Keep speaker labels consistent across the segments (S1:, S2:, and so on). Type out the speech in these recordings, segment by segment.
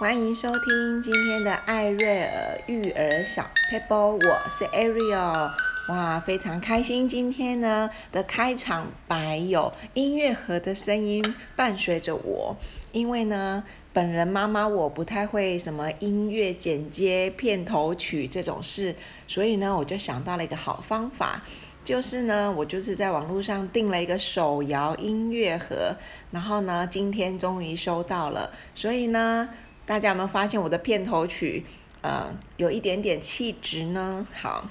S1: 欢迎收听今天的艾瑞尔育儿小 table，，我是 Ariel。哇，非常开心，今天呢的开场白有音乐盒的声音伴随着我，因为呢，本人妈妈我不太会什么音乐剪接、片头曲这种事，所以呢，我就想到了一个好方法。就是呢，我就是在网络上订了一个手摇音乐盒，然后呢，今天终于收到了。所以呢，大家有没有发现我的片头曲，呃，有一点点气质呢？好，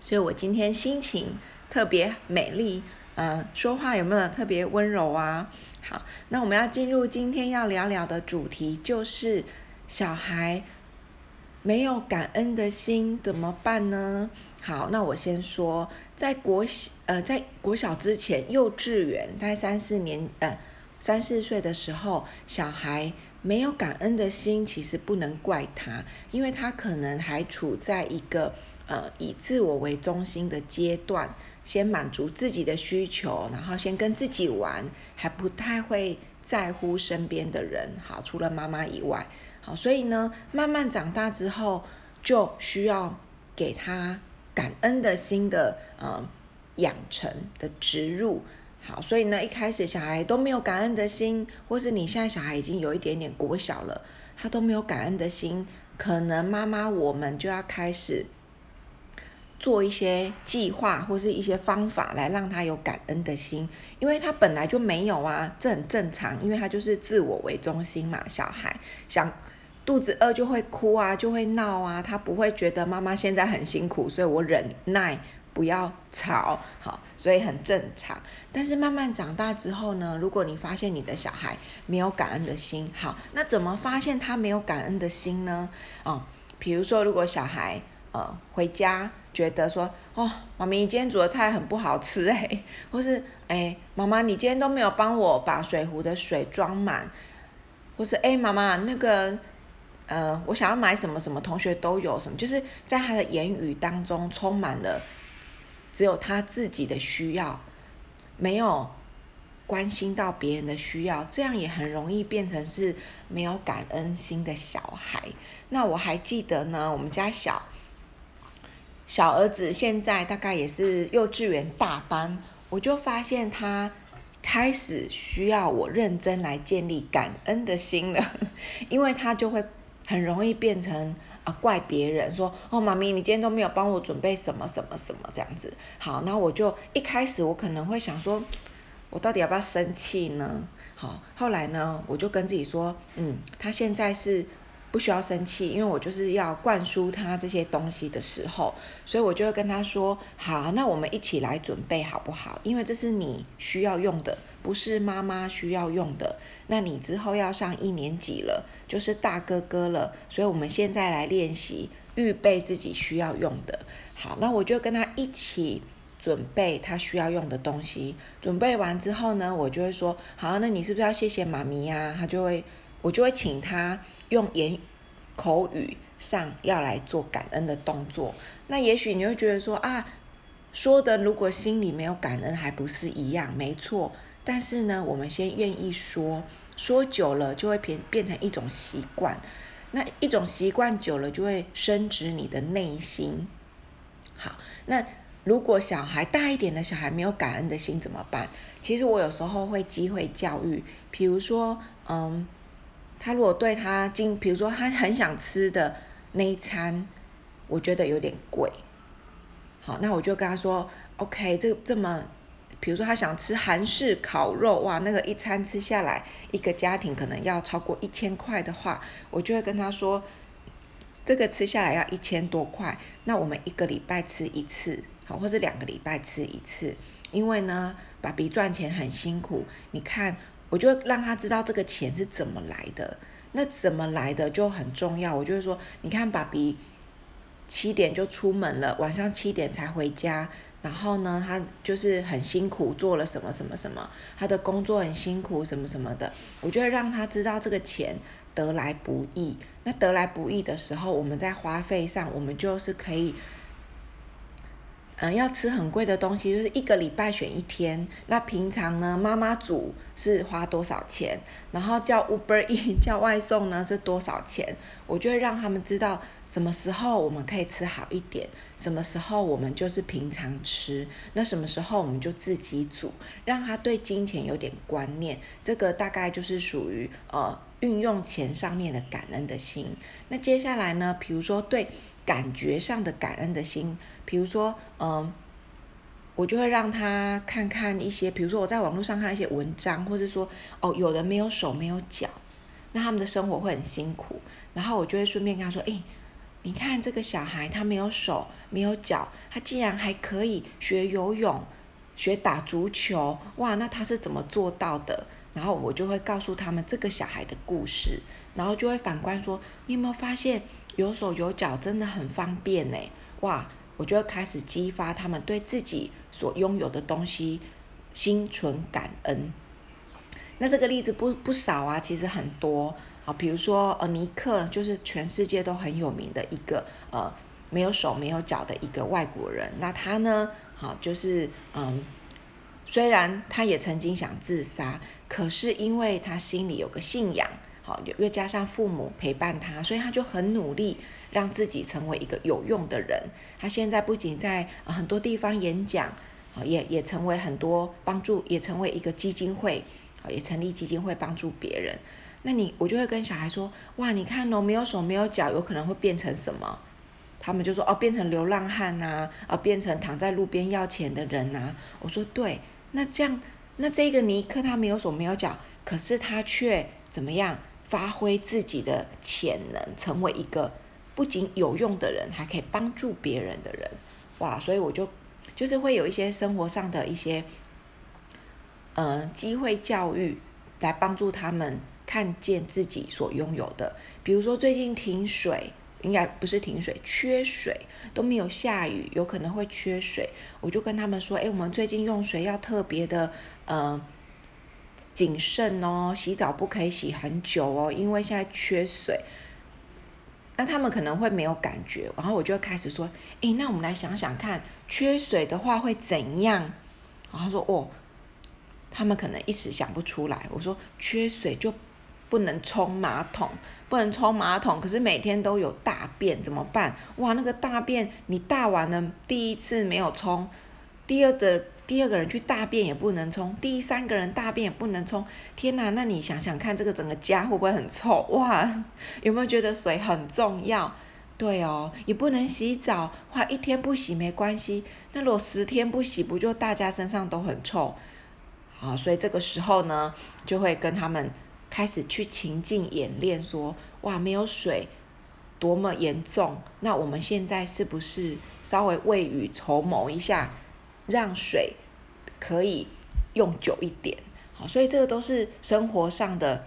S1: 所以我今天心情特别美丽，呃，说话有没有特别温柔啊？好，那我们要进入今天要聊聊的主题，就是小孩没有感恩的心怎么办呢？好，那我先说，在国小呃，在国小之前，幼稚园大概三四年呃三四岁的时候，小孩没有感恩的心，其实不能怪他，因为他可能还处在一个呃以自我为中心的阶段，先满足自己的需求，然后先跟自己玩，还不太会在乎身边的人。好，除了妈妈以外，好，所以呢，慢慢长大之后，就需要给他。感恩的心的呃养成的植入，好，所以呢，一开始小孩都没有感恩的心，或是你现在小孩已经有一点点国小了，他都没有感恩的心，可能妈妈我们就要开始做一些计划或是一些方法来让他有感恩的心，因为他本来就没有啊，这很正常，因为他就是自我为中心嘛，小孩想。肚子饿就会哭啊，就会闹啊，他不会觉得妈妈现在很辛苦，所以我忍耐不要吵，好，所以很正常。但是慢慢长大之后呢，如果你发现你的小孩没有感恩的心，好，那怎么发现他没有感恩的心呢？哦，比如说如果小孩呃回家觉得说，哦，妈咪你今天煮的菜很不好吃哎，或是哎妈妈你今天都没有帮我把水壶的水装满，或是哎妈妈那个。呃，我想要买什么什么，同学都有什么，就是在他的言语当中充满了只有他自己的需要，没有关心到别人的需要，这样也很容易变成是没有感恩心的小孩。那我还记得呢，我们家小小儿子现在大概也是幼稚园大班，我就发现他开始需要我认真来建立感恩的心了，因为他就会。很容易变成啊怪别人说哦，妈咪你今天都没有帮我准备什么什么什么这样子。好，那我就一开始我可能会想说，我到底要不要生气呢？好，后来呢，我就跟自己说，嗯，他现在是不需要生气，因为我就是要灌输他这些东西的时候，所以我就会跟他说，好，那我们一起来准备好不好？因为这是你需要用的。不是妈妈需要用的，那你之后要上一年级了，就是大哥哥了，所以我们现在来练习预备自己需要用的。好，那我就跟他一起准备他需要用的东西。准备完之后呢，我就会说，好，那你是不是要谢谢妈咪呀？他就会，我就会请他用言口语上要来做感恩的动作。那也许你会觉得说啊，说的如果心里没有感恩，还不是一样？没错。但是呢，我们先愿意说，说久了就会变变成一种习惯，那一种习惯久了就会深植你的内心。好，那如果小孩大一点的小孩没有感恩的心怎么办？其实我有时候会机会教育，比如说，嗯，他如果对他今，比如说他很想吃的那一餐，我觉得有点贵，好，那我就跟他说，OK，这这么。比如说他想吃韩式烤肉，哇，那个一餐吃下来，一个家庭可能要超过一千块的话，我就会跟他说，这个吃下来要一千多块，那我们一个礼拜吃一次，好，或者两个礼拜吃一次，因为呢，爸比赚钱很辛苦，你看，我就让他知道这个钱是怎么来的，那怎么来的就很重要，我就会说，你看爸比七点就出门了，晚上七点才回家。然后呢，他就是很辛苦做了什么什么什么，他的工作很辛苦什么什么的。我觉得让他知道这个钱得来不易。那得来不易的时候，我们在花费上，我们就是可以嗯，要吃很贵的东西，就是一个礼拜选一天。那平常呢，妈妈煮是花多少钱？然后叫 Uber E 叫外送呢是多少钱？我就会让他们知道什么时候我们可以吃好一点，什么时候我们就是平常吃，那什么时候我们就自己煮，让他对金钱有点观念。这个大概就是属于呃运用钱上面的感恩的心。那接下来呢，比如说对感觉上的感恩的心。比如说，嗯，我就会让他看看一些，比如说我在网络上看一些文章，或者说，哦，有人没有手没有脚，那他们的生活会很辛苦，然后我就会顺便跟他说，诶，你看这个小孩他没有手没有脚，他竟然还可以学游泳、学打足球，哇，那他是怎么做到的？然后我就会告诉他们这个小孩的故事，然后就会反观说，你有没有发现有手有脚真的很方便呢？哇！我就会开始激发他们对自己所拥有的东西心存感恩。那这个例子不不少啊，其实很多啊，比如说呃尼克，就是全世界都很有名的一个呃没有手没有脚的一个外国人。那他呢，好就是嗯，虽然他也曾经想自杀，可是因为他心里有个信仰。好，又加上父母陪伴他，所以他就很努力让自己成为一个有用的人。他现在不仅在很多地方演讲，好也也成为很多帮助，也成为一个基金会，好也成立基金会帮助别人。那你我就会跟小孩说：哇，你看哦，没有手没有脚，有可能会变成什么？他们就说：哦，变成流浪汉呐，啊，变成躺在路边要钱的人呐。我说：对，那这样，那这个尼克他没有手没有脚，可是他却怎么样？发挥自己的潜能，成为一个不仅有用的人，还可以帮助别人的人，哇！所以我就就是会有一些生活上的一些，呃，机会教育，来帮助他们看见自己所拥有的。比如说最近停水，应该不是停水，缺水，都没有下雨，有可能会缺水，我就跟他们说，哎，我们最近用水要特别的，嗯、谨慎哦，洗澡不可以洗很久哦，因为现在缺水。那他们可能会没有感觉，然后我就开始说：“诶，那我们来想想看，缺水的话会怎样？”然后他说：“哦，他们可能一时想不出来。”我说：“缺水就不能冲马桶，不能冲马桶，可是每天都有大便怎么办？哇，那个大便你大完了，第一次没有冲，第二的。”第二个人去大便也不能冲，第三个人大便也不能冲。天哪，那你想想看，这个整个家会不会很臭？哇，有没有觉得水很重要？对哦，也不能洗澡，哇，一天不洗没关系。那如果十天不洗，不就大家身上都很臭？好，所以这个时候呢，就会跟他们开始去情境演练，说，哇，没有水多么严重。那我们现在是不是稍微未雨绸缪一下？让水可以用久一点，好，所以这个都是生活上的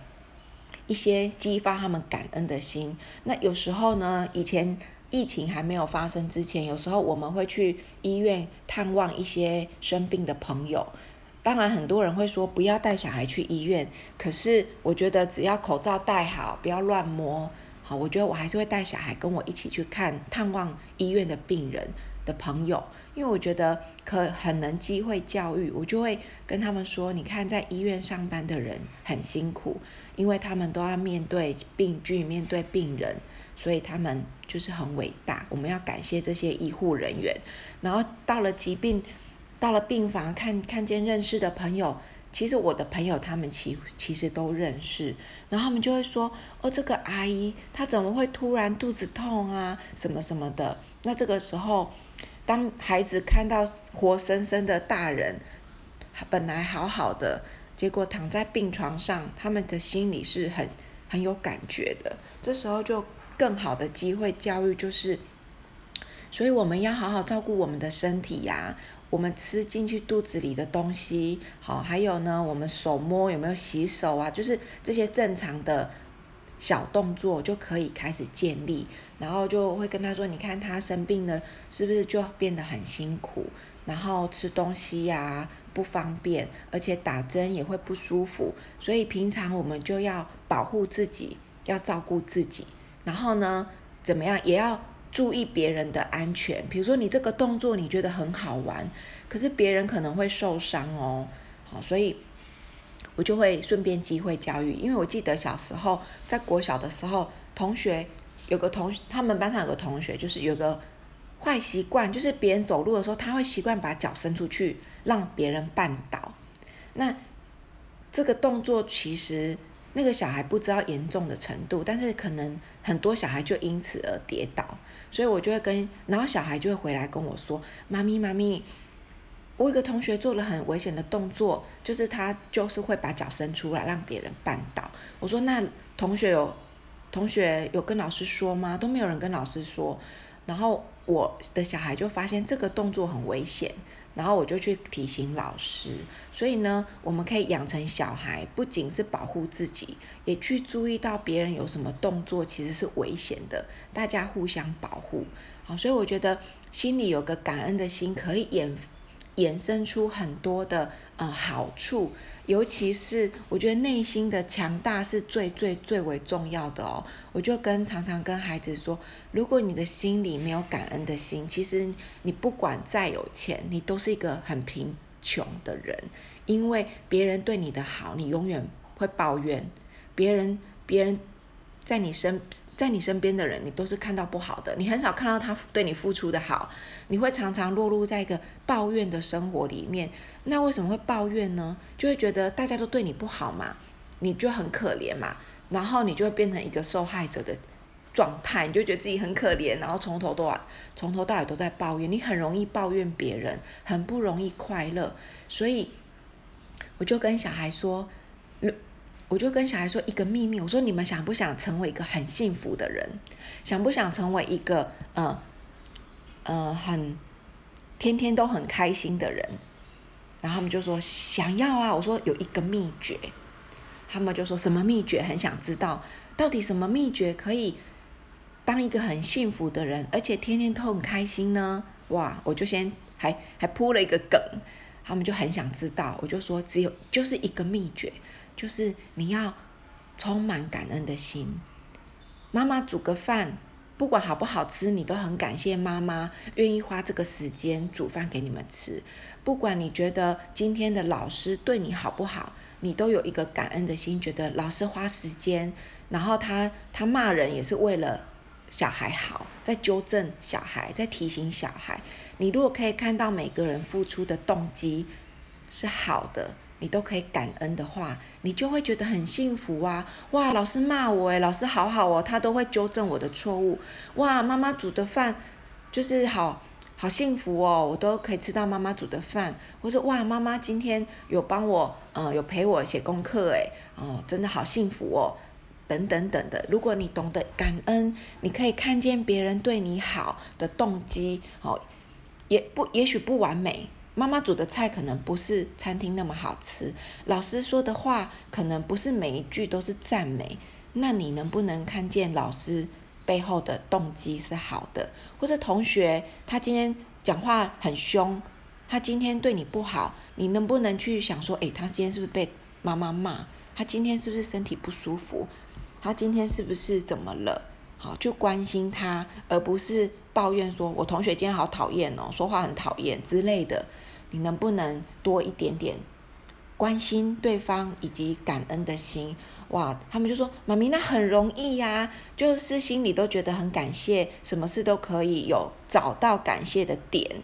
S1: 一些激发他们感恩的心。那有时候呢，以前疫情还没有发生之前，有时候我们会去医院探望一些生病的朋友。当然，很多人会说不要带小孩去医院，可是我觉得只要口罩戴好，不要乱摸，好，我觉得我还是会带小孩跟我一起去看探望医院的病人的朋友。因为我觉得可很能机会教育，我就会跟他们说：你看，在医院上班的人很辛苦，因为他们都要面对病菌、面对病人，所以他们就是很伟大。我们要感谢这些医护人员。然后到了疾病，到了病房，看看见认识的朋友，其实我的朋友他们其其实都认识，然后他们就会说：哦，这个阿姨她怎么会突然肚子痛啊？什么什么的。那这个时候。当孩子看到活生生的大人，本来好好的，结果躺在病床上，他们的心里是很很有感觉的。这时候就更好的机会教育就是，所以我们要好好照顾我们的身体呀，我们吃进去肚子里的东西，好，还有呢，我们手摸有没有洗手啊？就是这些正常的。小动作就可以开始建立，然后就会跟他说：“你看他生病了，是不是就变得很辛苦？然后吃东西呀不方便，而且打针也会不舒服。所以平常我们就要保护自己，要照顾自己。然后呢，怎么样也要注意别人的安全。比如说你这个动作你觉得很好玩，可是别人可能会受伤哦。好，所以我就会顺便机会教育，因为我记得小时候在国小的时候，同学有个同，他们班上有个同学就是有个坏习惯，就是别人走路的时候，他会习惯把脚伸出去让别人绊倒。那这个动作其实那个小孩不知道严重的程度，但是可能很多小孩就因此而跌倒，所以我就会跟，然后小孩就会回来跟我说：“妈咪，妈咪，我有个同学做了很危险的动作，就是他就是会把脚伸出来让别人绊倒。”我说：“那同学有同学有跟老师说吗？都没有人跟老师说。”然后我的小孩就发现这个动作很危险。然后我就去提醒老师，所以呢，我们可以养成小孩不仅是保护自己，也去注意到别人有什么动作其实是危险的，大家互相保护。好，所以我觉得心里有个感恩的心，可以演衍生出很多的呃好处。尤其是我觉得内心的强大是最最最为重要的哦。我就跟常常跟孩子说，如果你的心里没有感恩的心，其实你不管再有钱，你都是一个很贫穷的人。因为别人对你的好，你永远会抱怨；别人别人在你身在你身边的人，你都是看到不好的，你很少看到他对你付出的好。你会常常落入在一个抱怨的生活里面。那为什么会抱怨呢？就会觉得大家都对你不好嘛，你就很可怜嘛，然后你就会变成一个受害者的状态，你就觉得自己很可怜，然后从头到从头到尾都在抱怨，你很容易抱怨别人，很不容易快乐。所以我就跟小孩说，我就跟小孩说一个秘密，我说你们想不想成为一个很幸福的人？想不想成为一个呃呃很天天都很开心的人？然后他们就说想要啊，我说有一个秘诀，他们就说什么秘诀？很想知道到底什么秘诀可以当一个很幸福的人，而且天天都很开心呢？哇！我就先还还铺了一个梗，他们就很想知道。我就说只有就是一个秘诀，就是你要充满感恩的心。妈妈煮个饭，不管好不好吃，你都很感谢妈妈愿意花这个时间煮饭给你们吃。不管你觉得今天的老师对你好不好，你都有一个感恩的心，觉得老师花时间，然后他他骂人也是为了小孩好，在纠正小孩，在提醒小孩。你如果可以看到每个人付出的动机是好的，你都可以感恩的话，你就会觉得很幸福啊！哇，老师骂我诶，老师好好哦，他都会纠正我的错误。哇，妈妈煮的饭就是好。好幸福哦，我都可以吃到妈妈煮的饭。我说哇，妈妈今天有帮我，呃，有陪我写功课，哎，哦，真的好幸福哦，等等等的。如果你懂得感恩，你可以看见别人对你好的动机，哦，也不，也许不完美。妈妈煮的菜可能不是餐厅那么好吃，老师说的话可能不是每一句都是赞美。那你能不能看见老师？背后的动机是好的，或者同学他今天讲话很凶，他今天对你不好，你能不能去想说，诶，他今天是不是被妈妈骂？他今天是不是身体不舒服？他今天是不是怎么了？好，就关心他，而不是抱怨说，我同学今天好讨厌哦，说话很讨厌之类的。你能不能多一点点关心对方以及感恩的心？哇，他们就说：“妈咪，那很容易呀，就是心里都觉得很感谢，什么事都可以有找到感谢的点，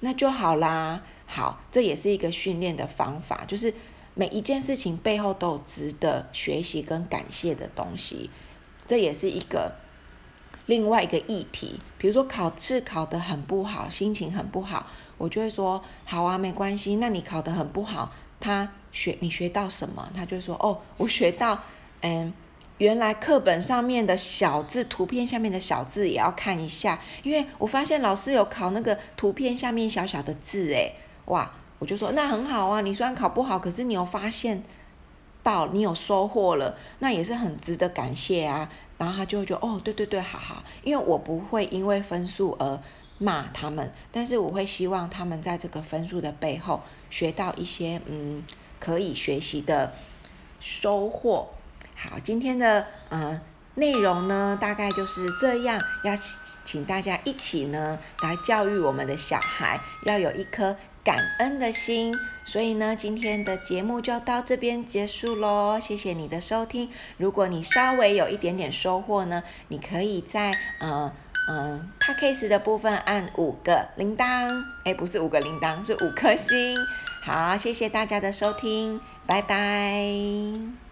S1: 那就好啦。好，这也是一个训练的方法，就是每一件事情背后都有值得学习跟感谢的东西，这也是一个另外一个议题。比如说考试考得很不好，心情很不好，我就会说：好啊，没关系。那你考得很不好，他。”学你学到什么？他就说哦，我学到，嗯，原来课本上面的小字，图片下面的小字也要看一下，因为我发现老师有考那个图片下面小小的字，诶，哇，我就说那很好啊，你虽然考不好，可是你有发现到，你有收获了，那也是很值得感谢啊。然后他就会觉得哦，对对对，好好，因为我不会因为分数而骂他们，但是我会希望他们在这个分数的背后学到一些，嗯。可以学习的收获。好，今天的呃内容呢，大概就是这样，要请大家一起呢来教育我们的小孩，要有一颗感恩的心。所以呢，今天的节目就到这边结束喽，谢谢你的收听。如果你稍微有一点点收获呢，你可以在呃呃 Podcast 的部分按五个铃铛，哎，不是五个铃铛，是五颗星。好，谢谢大家的收听，拜拜。